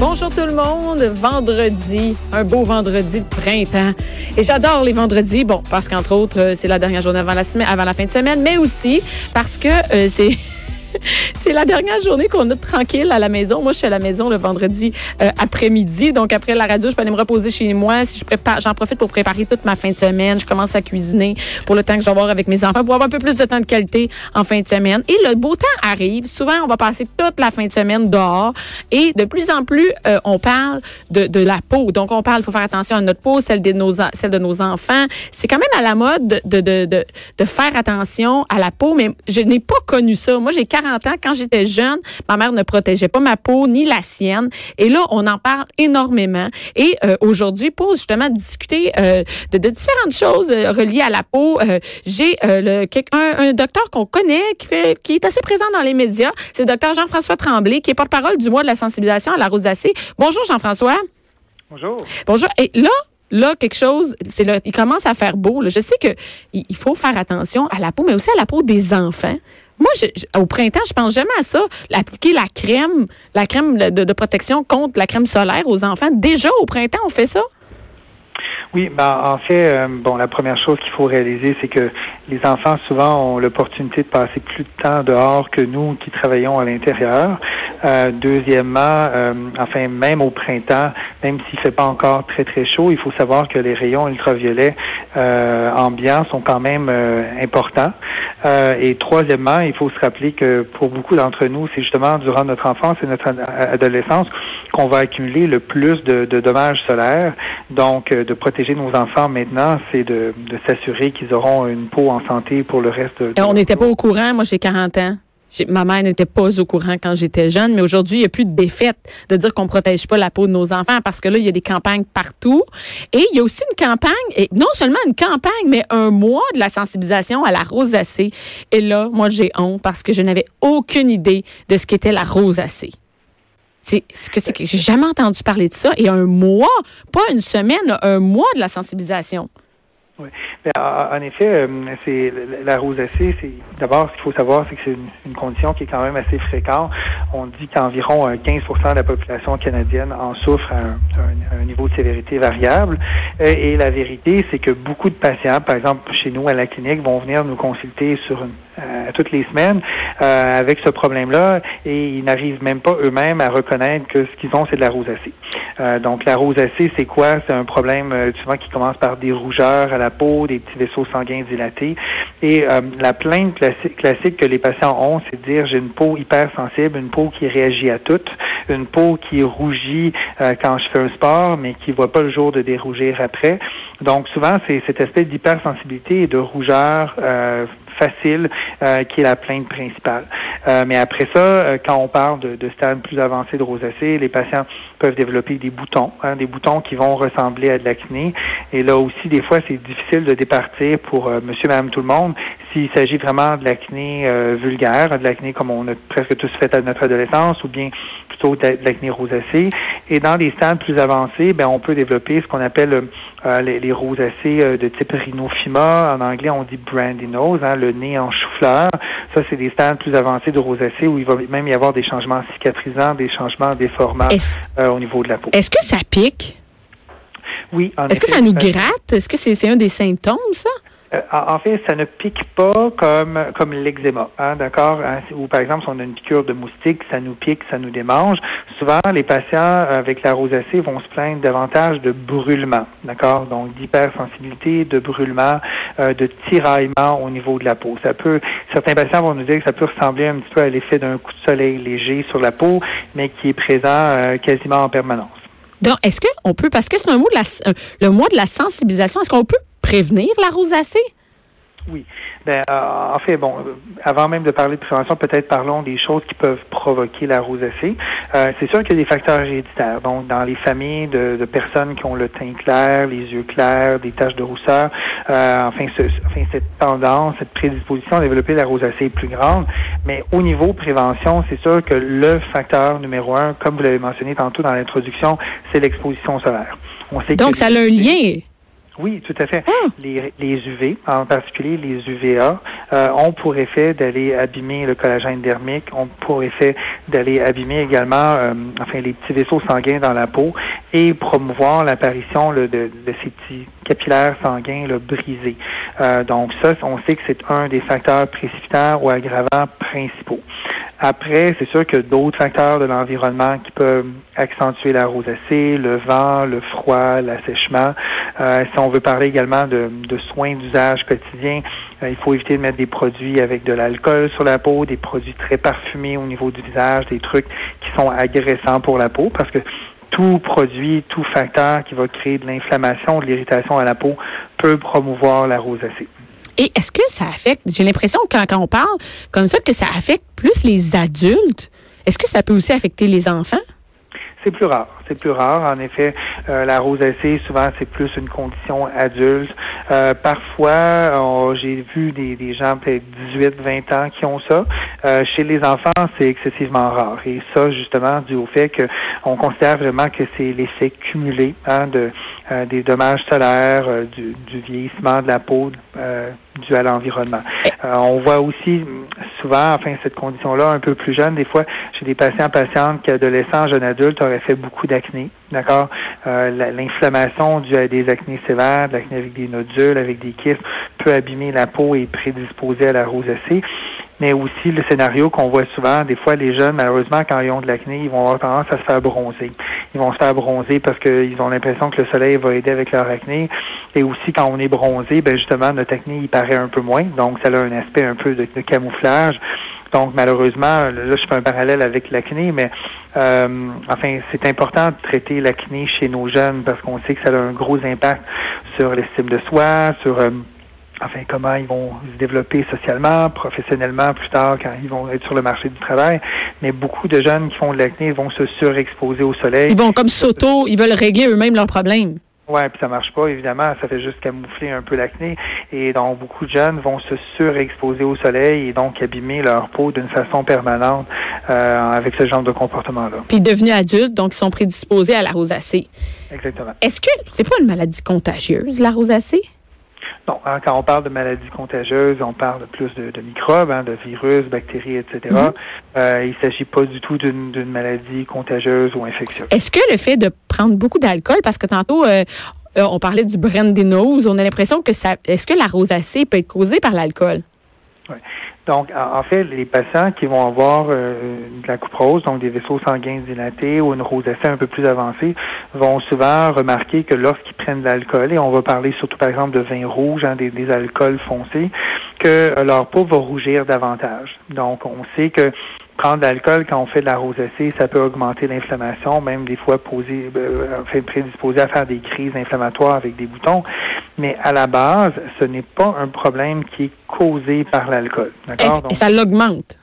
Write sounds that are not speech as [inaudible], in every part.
Bonjour tout le monde, vendredi, un beau vendredi de printemps. Et j'adore les vendredis, bon, parce qu'entre autres, euh, c'est la dernière journée avant la semaine, avant la fin de semaine, mais aussi parce que euh, c'est [laughs] c'est la dernière journée qu'on a tranquille à la maison. Moi, je suis à la maison le vendredi euh, après-midi. Donc, après la radio, je peux aller me reposer chez moi. Si je prépare, j'en profite pour préparer toute ma fin de semaine. Je commence à cuisiner pour le temps que je vais avoir avec mes enfants pour avoir un peu plus de temps de qualité en fin de semaine. Et le beau temps arrive. Souvent, on va passer toute la fin de semaine dehors. Et de plus en plus, euh, on parle de, de la peau. Donc, on parle, il faut faire attention à notre peau, celle de nos, celle de nos enfants. C'est quand même à la mode de, de, de, de faire attention à la peau, mais je n'ai pas connu ça. Moi, j'ai 40 ans. Quand j'étais jeune, ma mère ne protégeait pas ma peau ni la sienne. Et là, on en parle énormément. Et euh, aujourd'hui, pour justement discuter euh, de, de, différentes choses euh, reliées à la peau, j'ai le un, un docteur qu'on connaît qui fait qui est assez présent dans les médias. C'est le docteur Jean-François Tremblay, qui est porte-parole du mois de la sensibilisation à la rosacée. Bonjour Jean-François. Bonjour. Bonjour. Et là, là quelque chose, c'est là, il commence à faire beau. Là. Je sais que il faut faire attention à la peau, mais aussi à la peau des enfants. Moi, au printemps, je pense jamais à ça. Appliquer la crème, la crème de, de, protection contre la crème solaire aux enfants. Déjà au printemps, on fait ça? Oui, ben, en fait, euh, bon, la première chose qu'il faut réaliser, c'est que les enfants souvent ont l'opportunité de passer plus de temps dehors que nous qui travaillons à l'intérieur. Euh, deuxièmement, euh, enfin, même au printemps, même s'il fait pas encore très très chaud, il faut savoir que les rayons ultraviolets euh, ambiants sont quand même euh, importants. et troisièmement, il faut se rappeler que pour beaucoup d'entre nous, c'est justement durant notre enfance et notre adolescence qu'on va accumuler le plus de, de dommages solaires. Donc, de protéger nos enfants maintenant, c'est de, de s'assurer qu'ils auront une peau en santé pour le reste de On n'était pas au courant. Moi, j'ai 40 ans. Ma mère n'était pas au courant quand j'étais jeune, mais aujourd'hui, il n'y a plus de défaite de dire qu'on protège pas la peau de nos enfants parce que là, il y a des campagnes partout. Et il y a aussi une campagne, et non seulement une campagne, mais un mois de la sensibilisation à la rosacée. Et là, moi, j'ai honte parce que je n'avais aucune idée de ce qu'était la rosacée. C'est ce que c'est que j'ai jamais entendu parler de ça. Et un mois, pas une semaine, un mois de la sensibilisation. Oui. Mais en effet, c'est la rosacée, c'est d'abord ce qu'il faut savoir, c'est que c'est une, condition qui est quand même assez fréquente. On dit qu'environ 15% de la population canadienne en souffre à un, niveau de sévérité variable. Et, et la vérité, c'est que beaucoup de patients, par exemple chez nous à la clinique, vont venir nous consulter sur une euh, toutes les semaines euh, avec ce problème-là et ils n'arrivent même pas eux-mêmes à reconnaître que ce qu'ils ont, c'est de la rosacée. Euh, donc la rosacée, c'est quoi? C'est un problème souvent qui commence par des rougeurs à la peau, des petits vaisseaux sanguins dilatés. Et la plainte classique, classique que les patients ont, c'est de dire j'ai une peau hypersensible, une peau qui réagit à tout, une peau qui rougit quand je fais un sport, mais qui voit pas le jour de dérougir après. Donc souvent, c'est cette espèce d'hypersensibilité et de rougeur facile euh, qui est la plainte principale. Euh, mais après ça, euh, quand on parle de, de stades plus avancés de rosacée, les patients peuvent développer des boutons, hein, des boutons qui vont ressembler à de l'acné. Et là aussi, des fois, c'est difficile de départir pour monsieur, madame, tout le monde s'il s'agit vraiment de l'acné vulgaire, de l'acné comme on a presque tous fait à notre adolescence, ou bien plutôt de l'acné rosacée. Et dans les stades plus avancés, ben, on peut développer ce qu'on appelle les, les, rosacées de type rhinophyma. En anglais, on dit brandy nose, hein, le nez en chou-fleur. Ça, c'est des stades plus avancés de rosacée où il va même y avoir des changements cicatrisants, des changements déformants euh, au niveau de la peau. Est-ce que ça pique? Oui. Est-ce que ça nous gratte? Est-ce que c'est un des symptômes, ça? Euh, en fait, ça ne pique pas comme comme l'eczéma, hein, d'accord? Hein, ou par exemple, si on a une piqûre de moustique, ça nous pique, ça nous démange. Souvent, les patients avec la rosacée vont se plaindre davantage de brûlement, d'accord? Donc d'hypersensibilité, de brûlement, euh, de tiraillement au niveau de la peau. Ça peut, certains patients vont nous dire que ça peut ressembler un petit peu à l'effet d'un coup de soleil léger sur la peau, mais qui est présent euh, quasiment en permanence. Donc, est-ce qu'on peut, parce que c'est un mot de la, le mois de la sensibilisation, est-ce qu'on peut prévenir la rosacée? Oui. Ben, euh, en fait, bon, euh, avant même de parler de prévention, peut-être parlons des choses qui peuvent provoquer la rosacée. Euh, c'est sûr qu'il y a des facteurs héréditaires. Donc, dans les familles de, de, personnes qui ont le teint clair, les yeux clairs, des taches de rousseur, euh, enfin, ce, enfin, cette tendance, cette prédisposition à développer la rosacée est plus grande. Mais au niveau prévention, c'est sûr que le facteur numéro un, comme vous l'avez mentionné tantôt dans l'introduction, c'est l'exposition solaire. On sait Donc, ça a un lien oui, tout à fait. Ah. Les, les, UV, en particulier les UVA, euh, ont pour effet d'aller abîmer le collagène dermique, ont pour effet d'aller abîmer également euh, enfin les petits vaisseaux sanguins dans la peau et promouvoir l'apparition de, de, ces petits capillaires sanguins là, brisés. Euh, donc ça, on sait que c'est un des facteurs précipitants ou aggravants principaux. Après, c'est sûr que d'autres facteurs de l'environnement qui peuvent accentuer la rosacée, le vent, le froid, l'assèchement. Euh, si on veut parler également de, soins d'usage quotidien, euh, il faut éviter de mettre des produits avec de l'alcool sur la peau, des produits très parfumés au niveau du visage, des trucs qui sont agressants pour la peau, parce que tout produit, tout facteur qui va créer de l'inflammation, de l'irritation à la peau peut promouvoir la rosacée. Et est-ce que ça affecte, j'ai l'impression quand, quand on parle comme ça, que ça affecte plus les adultes. Est-ce que ça peut aussi affecter les enfants? C'est plus rare. C'est plus rare. En effet, euh, la rosacée, souvent, c'est plus une condition adulte. Euh, parfois, j'ai vu des, gens peut-être 18, 20 ans qui ont ça. Euh, chez les enfants, c'est excessivement rare. Et ça, justement, dû au fait qu'on considère vraiment que c'est l'effet cumulé hein, de, des dommages solaires, du, du, vieillissement de la peau dû à l'environnement. on voit aussi souvent, enfin, cette condition-là, un peu plus jeune, des fois, chez des patients, patientes qui, adolescents, jeunes adultes, auraient fait beaucoup d'accord? Euh, l'inflammation due à des acnés sévères, de l'acné avec des nodules, avec des kystes, peut abîmer la peau et prédisposer à la rosacée mais aussi le scénario qu'on voit souvent, des fois les jeunes, malheureusement, quand ils ont de l'acné, ils vont avoir tendance à se faire bronzer. Ils vont se faire bronzer parce qu'ils ont l'impression que le soleil va aider avec leur acné. Et aussi, quand on est bronzé, ben justement, notre acné, il paraît un peu moins. Donc, ça a un aspect un peu de, camouflage. Donc, malheureusement, là, je fais un parallèle avec l'acné, mais euh, enfin, c'est important de traiter l'acné chez nos jeunes parce qu'on sait que ça a un gros impact sur l'estime de soi, sur... Euh, enfin comment ils vont se développer socialement, professionnellement plus tard quand ils vont être sur le marché du travail. Mais beaucoup de jeunes qui font de l'acné vont se surexposer au soleil. Ils vont comme s'auto, ils veulent régler eux-mêmes leurs problèmes. Oui, puis ça marche pas, évidemment. Ça fait juste camoufler un peu l'acné. Et donc, beaucoup de jeunes vont se surexposer au soleil et donc abîmer leur peau d'une façon permanente euh, avec ce genre de comportement-là. Puis, devenus adultes, donc, ils sont prédisposés à la rosacée. Exactement. Est-ce que c'est pas une maladie contagieuse, la rosacée? Non, hein, quand on parle de maladies contagieuses, on parle plus de, microbes, hein, de virus, bactéries, etc. Mm-hmm. Euh, il ne s'agit pas du tout d'une maladie contagieuse ou infectieuse. Est-ce que le fait de prendre beaucoup d'alcool, parce que tantôt, euh, euh, on parlait du nose, on a l'impression que ça. Est-ce que la rosacée peut être causée par l'alcool? Donc, en fait, les patients qui vont avoir euh, de la couprose, donc des vaisseaux sanguins dilatés ou une rosacée un peu plus avancée, vont souvent remarquer que lorsqu'ils prennent de l'alcool, et on va parler surtout par exemple de vin rouge, hein, des, des, alcools foncés, que leur peau va rougir davantage. Donc, on sait que prendre de l'alcool quand on fait de la rosacée, ça peut augmenter l'inflammation, même des fois poser, euh, enfin, prédisposer à faire des crises inflammatoires avec des boutons. Mais à la base, ce n'est pas un problème qui est causé par l'alcool. Et, ça l'augmente.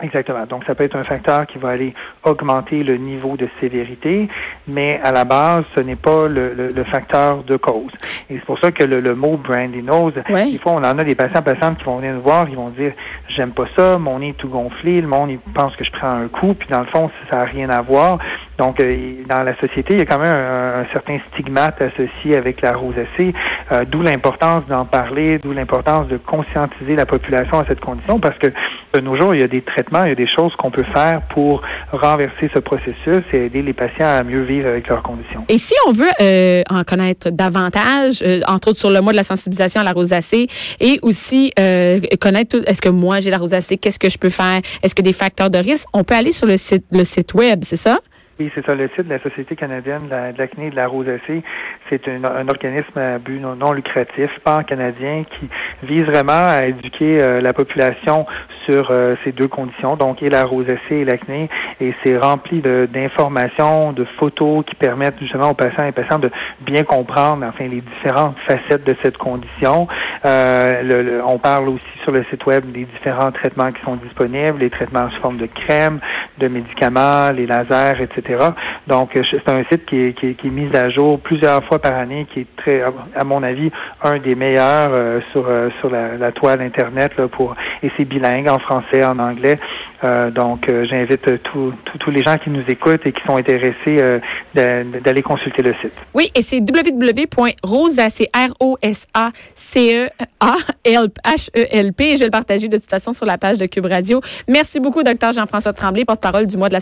Exactement. Donc, ça peut être un facteur qui va aller augmenter le niveau de sévérité, mais à la base, ce n'est pas le, le, facteur de cause. Et c'est pour ça que le, mot brandy nose, des fois, on en a des patients, patientes qui vont venir nous voir, ils vont dire, j'aime pas ça, mon nez est tout gonflé, le monde, il pense que je prends un coup, puis dans le fond, ça n'a rien à voir. Donc, euh, dans la société, il y a quand même un, certain stigmate associé avec la rosacée, euh, d'où l'importance d'en parler, d'où l'importance de conscientiser la population à cette condition, parce que de nos jours, il y a des traitements il y a des choses qu'on peut faire pour renverser ce processus et aider les patients à mieux vivre avec leurs conditions. Et si on veut euh, en connaître davantage, euh, entre autres sur le mois de la sensibilisation à la rosacée, et aussi euh, connaître est-ce que moi j'ai la rosacée, qu'est-ce que je peux faire, est-ce que des facteurs de risque, on peut aller sur le site le site web, c'est ça? Oui, c'est ça. Le site de la Société canadienne de l'acné et de la rosacée, c'est un, organisme à but non, lucratif, pan-canadien, qui vise vraiment à éduquer euh, la population sur euh, ces deux conditions, donc et la rosacée et l'acné. Et c'est rempli d'informations, de, photos qui permettent justement aux patients et patients de bien comprendre, enfin, les différentes facettes de cette condition. Euh, on parle aussi sur le site web des différents traitements qui sont disponibles, les traitements sous forme de crème, de médicaments, les lasers, etc. Donc, euh, c'est un site qui est, mis à jour plusieurs fois par année, qui est très, à mon avis, un des meilleurs euh, sur euh, sur la, toile internet pour et c'est bilingue en français, en anglais. donc, j'invite tous les gens qui nous écoutent et qui sont intéressés d'aller consulter le site. Oui, et c'est www.rosacé r o s a c e e. Je vais le partager de toute façon sur la page de Cube Radio. Merci beaucoup, docteur Jean-François Tremblay, porte-parole du mois de la